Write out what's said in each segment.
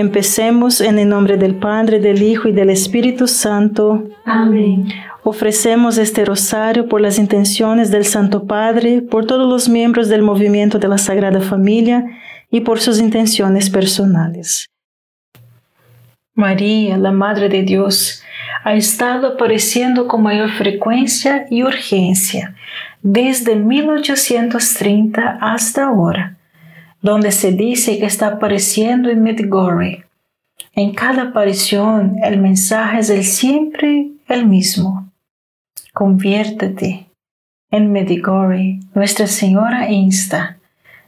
Empecemos en el nombre del Padre, del Hijo y del Espíritu Santo. Amén. Ofrecemos este rosario por las intenciones del Santo Padre, por todos los miembros del movimiento de la Sagrada Familia y por sus intenciones personales. María, la Madre de Dios, ha estado apareciendo con mayor frecuencia y urgencia desde 1830 hasta ahora, donde se dice que está apareciendo en Medjugorje. En cada aparición el mensaje es el siempre el mismo conviértete. En Medigore, Nuestra Señora insta,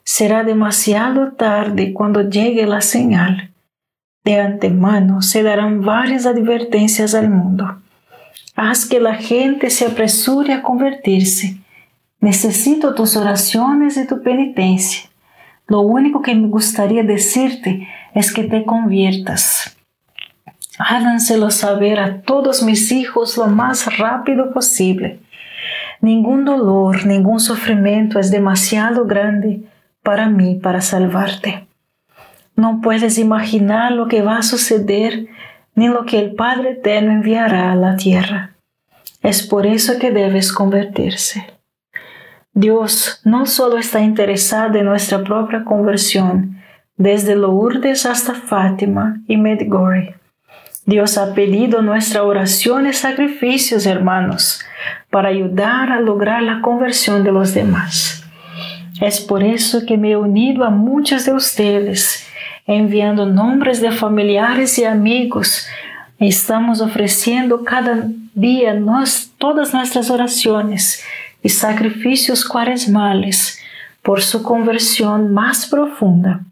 será demasiado tarde cuando llegue la señal. De antemano se darán varias advertencias al mundo. Haz que la gente se apresure a convertirse. Necesito tus oraciones y tu penitencia. Lo único que me gustaría decirte es que te conviertas. Háganselo saber a todos mis hijos lo más rápido posible. Ningún dolor, ningún sufrimiento es demasiado grande para mí para salvarte. No puedes imaginar lo que va a suceder ni lo que el Padre Eterno enviará a la tierra. Es por eso que debes convertirse. Dios no solo está interesado en nuestra propia conversión, desde Lourdes hasta Fátima y Medjugorje. Dios ha pedido nuestra oración y sacrificios, hermanos, para ayudar a lograr la conversión de los demás. Es por eso que me he unido a muchos de ustedes, enviando nombres de familiares y amigos. Estamos ofreciendo cada día nos, todas nuestras oraciones y sacrificios cuaresmales por su conversión más profunda.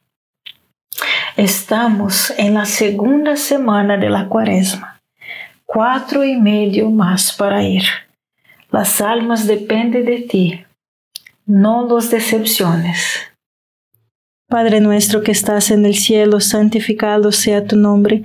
Estamos en la segunda semana de la cuaresma, cuatro y medio más para ir. Las almas dependen de ti, no los decepciones. Padre nuestro que estás en el cielo, santificado sea tu nombre,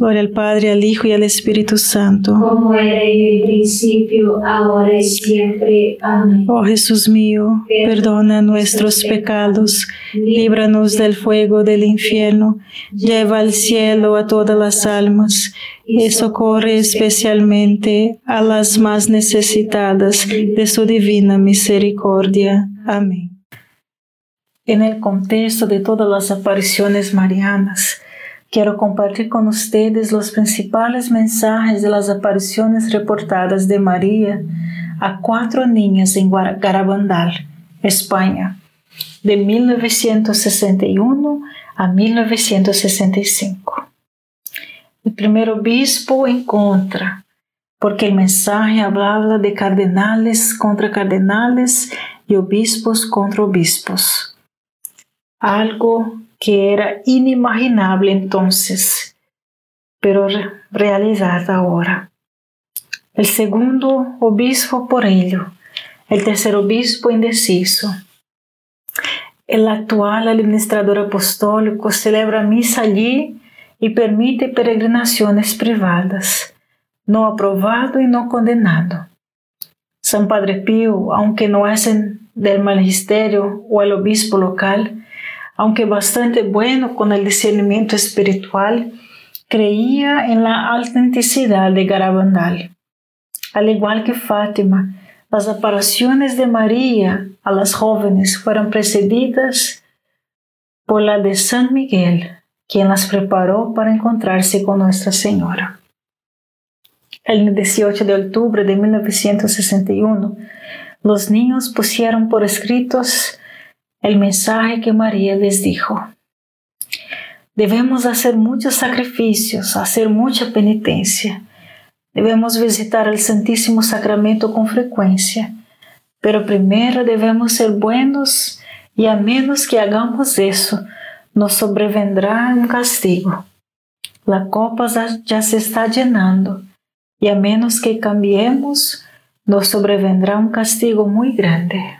Gloria al Padre, al Hijo y al Espíritu Santo. Como era en el principio, ahora y siempre. Amén. Oh Jesús mío, perdona nuestros pecados, líbranos del fuego del infierno, lleva al cielo a todas las almas y socorre especialmente a las más necesitadas de su divina misericordia. Amén. En el contexto de todas las apariciones marianas, quiero compartir con ustedes los principales mensajes de las apariciones reportadas de María a cuatro niñas en Garabandal, España, de 1961 a 1965. El primer obispo en contra, porque el mensaje hablaba de cardenales contra cardenales y obispos contra obispos algo que era inimaginable entonces, pero realizado ahora. El segundo obispo por ello, el tercer obispo indeciso. El actual administrador apostólico celebra misa allí y permite peregrinaciones privadas, no aprobado y no condenado. San Padre Pío, aunque no es del magisterio o el obispo local, aunque bastante bueno con el discernimiento espiritual, creía en la autenticidad de Garabandal. Al igual que Fátima, las apariciones de María a las jóvenes fueron precedidas por la de San Miguel, quien las preparó para encontrarse con Nuestra Señora. El 18 de octubre de 1961, los niños pusieron por escritos el mensaje que María les dijo. Debemos hacer muchos sacrificios, hacer mucha penitencia. Debemos visitar el Santísimo Sacramento con frecuencia, pero primero debemos ser buenos y a menos que hagamos eso, nos sobrevendrá un castigo. La copa ya se está llenando y a menos que cambiemos, nos sobrevendrá un castigo muy grande.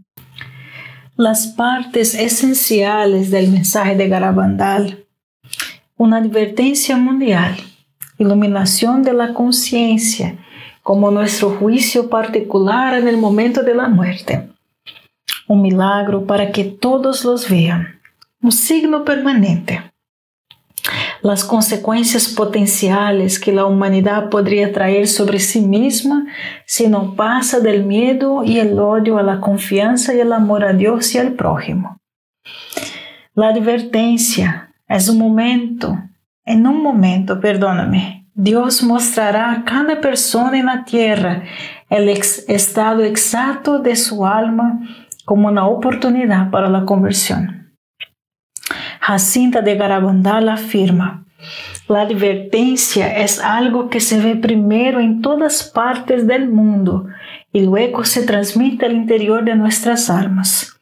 las partes esenciales del mensaje de Garabandal. Una advertencia mundial, iluminación de la conciencia como nuestro juicio particular en el momento de la muerte. Un milagro para que todos los vean. Un signo permanente las consecuencias potenciales que la humanidad podría traer sobre sí misma si no pasa del miedo y el odio a la confianza y el amor a Dios y al prójimo. La advertencia es un momento, en un momento, perdóname, Dios mostrará a cada persona en la tierra el estado exacto de su alma como una oportunidad para la conversión. Jacinta de Garabandal afirma, la advertencia es algo que se ve primero en todas partes del mundo y luego se transmite al interior de nuestras almas.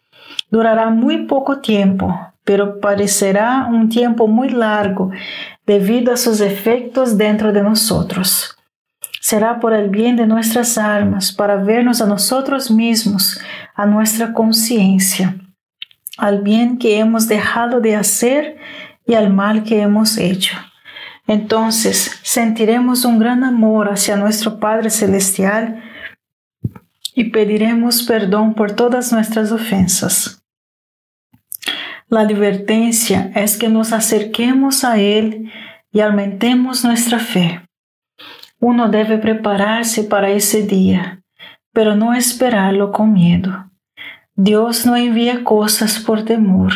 Durará muy poco tiempo, pero parecerá un tiempo muy largo debido a sus efectos dentro de nosotros. Será por el bien de nuestras almas, para vernos a nosotros mismos, a nuestra conciencia al bien que hemos dejado de hacer y al mal que hemos hecho. Entonces sentiremos un gran amor hacia nuestro Padre Celestial y pediremos perdón por todas nuestras ofensas. La advertencia es que nos acerquemos a Él y aumentemos nuestra fe. Uno debe prepararse para ese día, pero no esperarlo con miedo. Dios no envía cosas por temor,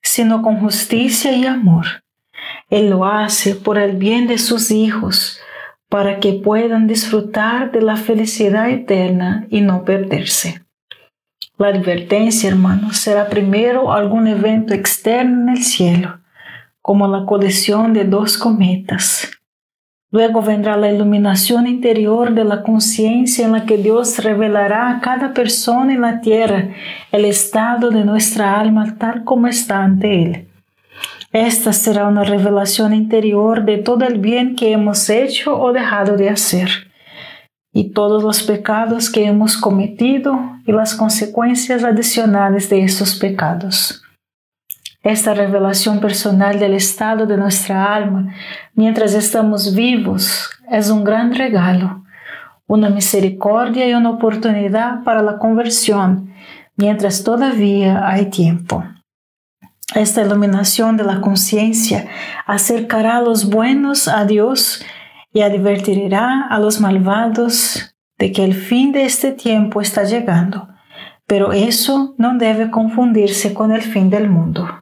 sino con justicia y amor. Él lo hace por el bien de sus hijos, para que puedan disfrutar de la felicidad eterna y no perderse. La advertencia, hermanos, será primero algún evento externo en el cielo, como la colisión de dos cometas. Luego vendrá la iluminación interior de la conciencia en la que Dios revelará a cada persona en la tierra el estado de nuestra alma tal como está ante Él. Esta será una revelación interior de todo el bien que hemos hecho o dejado de hacer, y todos los pecados que hemos cometido y las consecuencias adicionales de esos pecados. Esta revelación personal del estado de nuestra alma mientras estamos vivos es un gran regalo, una misericordia y una oportunidad para la conversión mientras todavía hay tiempo. Esta iluminación de la conciencia acercará a los buenos a Dios y advertirá a los malvados de que el fin de este tiempo está llegando. Pero eso no debe confundirse con el fin del mundo.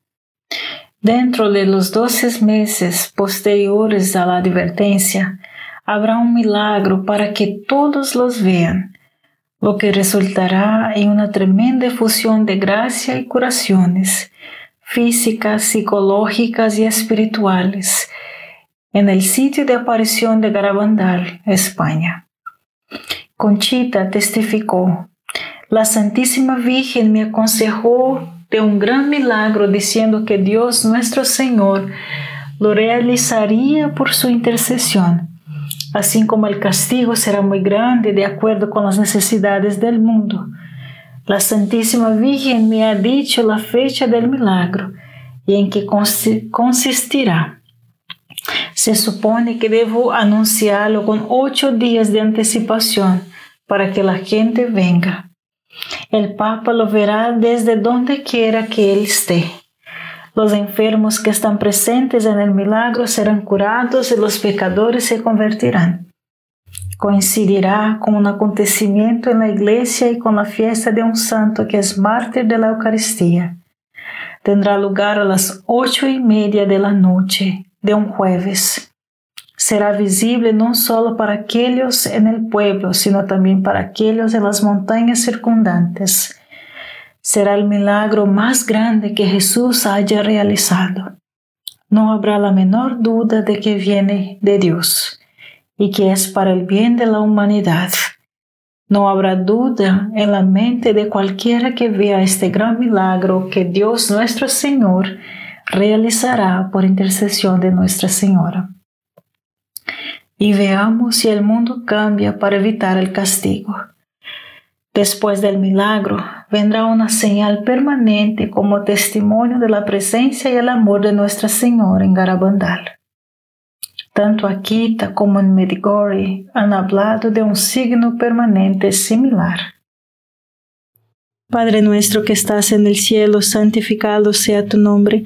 Dentro de los doce meses posteriores a la advertencia, habrá un milagro para que todos los vean, lo que resultará en una tremenda fusión de gracia y curaciones físicas, psicológicas y espirituales en el sitio de aparición de Garabandal, España. Conchita testificó, la Santísima Virgen me aconsejó de un gran milagro diciendo que Dios nuestro Señor lo realizaría por su intercesión, así como el castigo será muy grande de acuerdo con las necesidades del mundo. La Santísima Virgen me ha dicho la fecha del milagro y en qué consistirá. Se supone que debo anunciarlo con ocho días de anticipación para que la gente venga. El Papa lo verá desde donde quiera que él esté. Los enfermos que están presentes en el milagro serán curados y los pecadores se convertirán. Coincidirá con un acontecimiento en la iglesia y con la fiesta de un santo que es mártir de la Eucaristía. Tendrá lugar a las ocho y media de la noche de un jueves. Será visible no solo para aquellos en el pueblo, sino también para aquellos en las montañas circundantes será el milagro más grande que Jesús haya realizado. No habrá la menor duda de que viene de Dios y que es para el bien de la humanidad. No habrá duda en la mente de cualquiera que vea este gran milagro que Dios nuestro Señor realizará por intercesión de Nuestra Señora. Y veamos si el mundo cambia para evitar el castigo. Después del milagro vendrá una señal permanente como testimonio de la presencia y el amor de Nuestra Señora en Garabandal. Tanto Akita como en Medigori han hablado de un signo permanente similar. Padre nuestro que estás en el cielo, santificado sea tu nombre.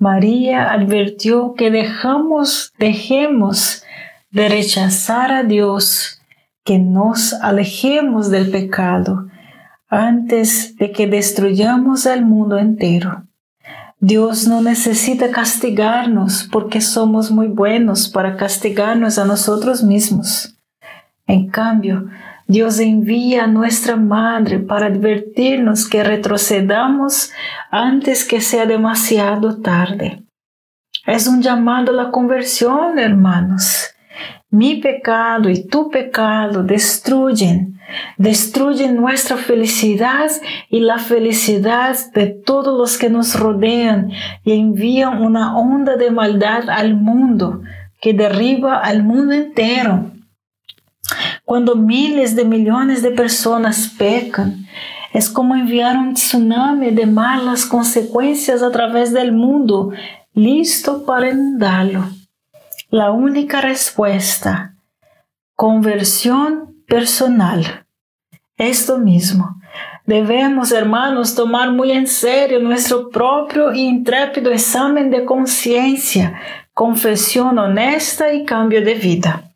María advirtió que dejamos, dejemos de rechazar a Dios, que nos alejemos del pecado antes de que destruyamos al mundo entero. Dios no necesita castigarnos porque somos muy buenos para castigarnos a nosotros mismos. En cambio, Dios envía a nuestra Madre para advertirnos que retrocedamos antes que sea demasiado tarde. Es un llamado a la conversión, hermanos. Mi pecado y tu pecado destruyen, destruyen nuestra felicidad y la felicidad de todos los que nos rodean y envían una onda de maldad al mundo que derriba al mundo entero. Cuando miles de millones de personas pecan, es como enviar un tsunami de malas consecuencias a través del mundo, listo para inundarlo. La única respuesta, conversión personal. Esto mismo. Debemos, hermanos, tomar muy en serio nuestro propio y intrépido examen de conciencia, confesión honesta y cambio de vida.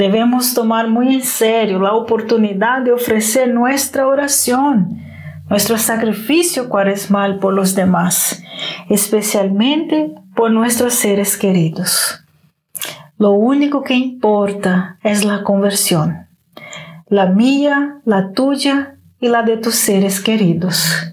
Debemos tomar muy en serio la oportunidad de ofrecer nuestra oración, nuestro sacrificio cuaresmal por los demás, especialmente por nuestros seres queridos. Lo único que importa es la conversión, la mía, la tuya y la de tus seres queridos.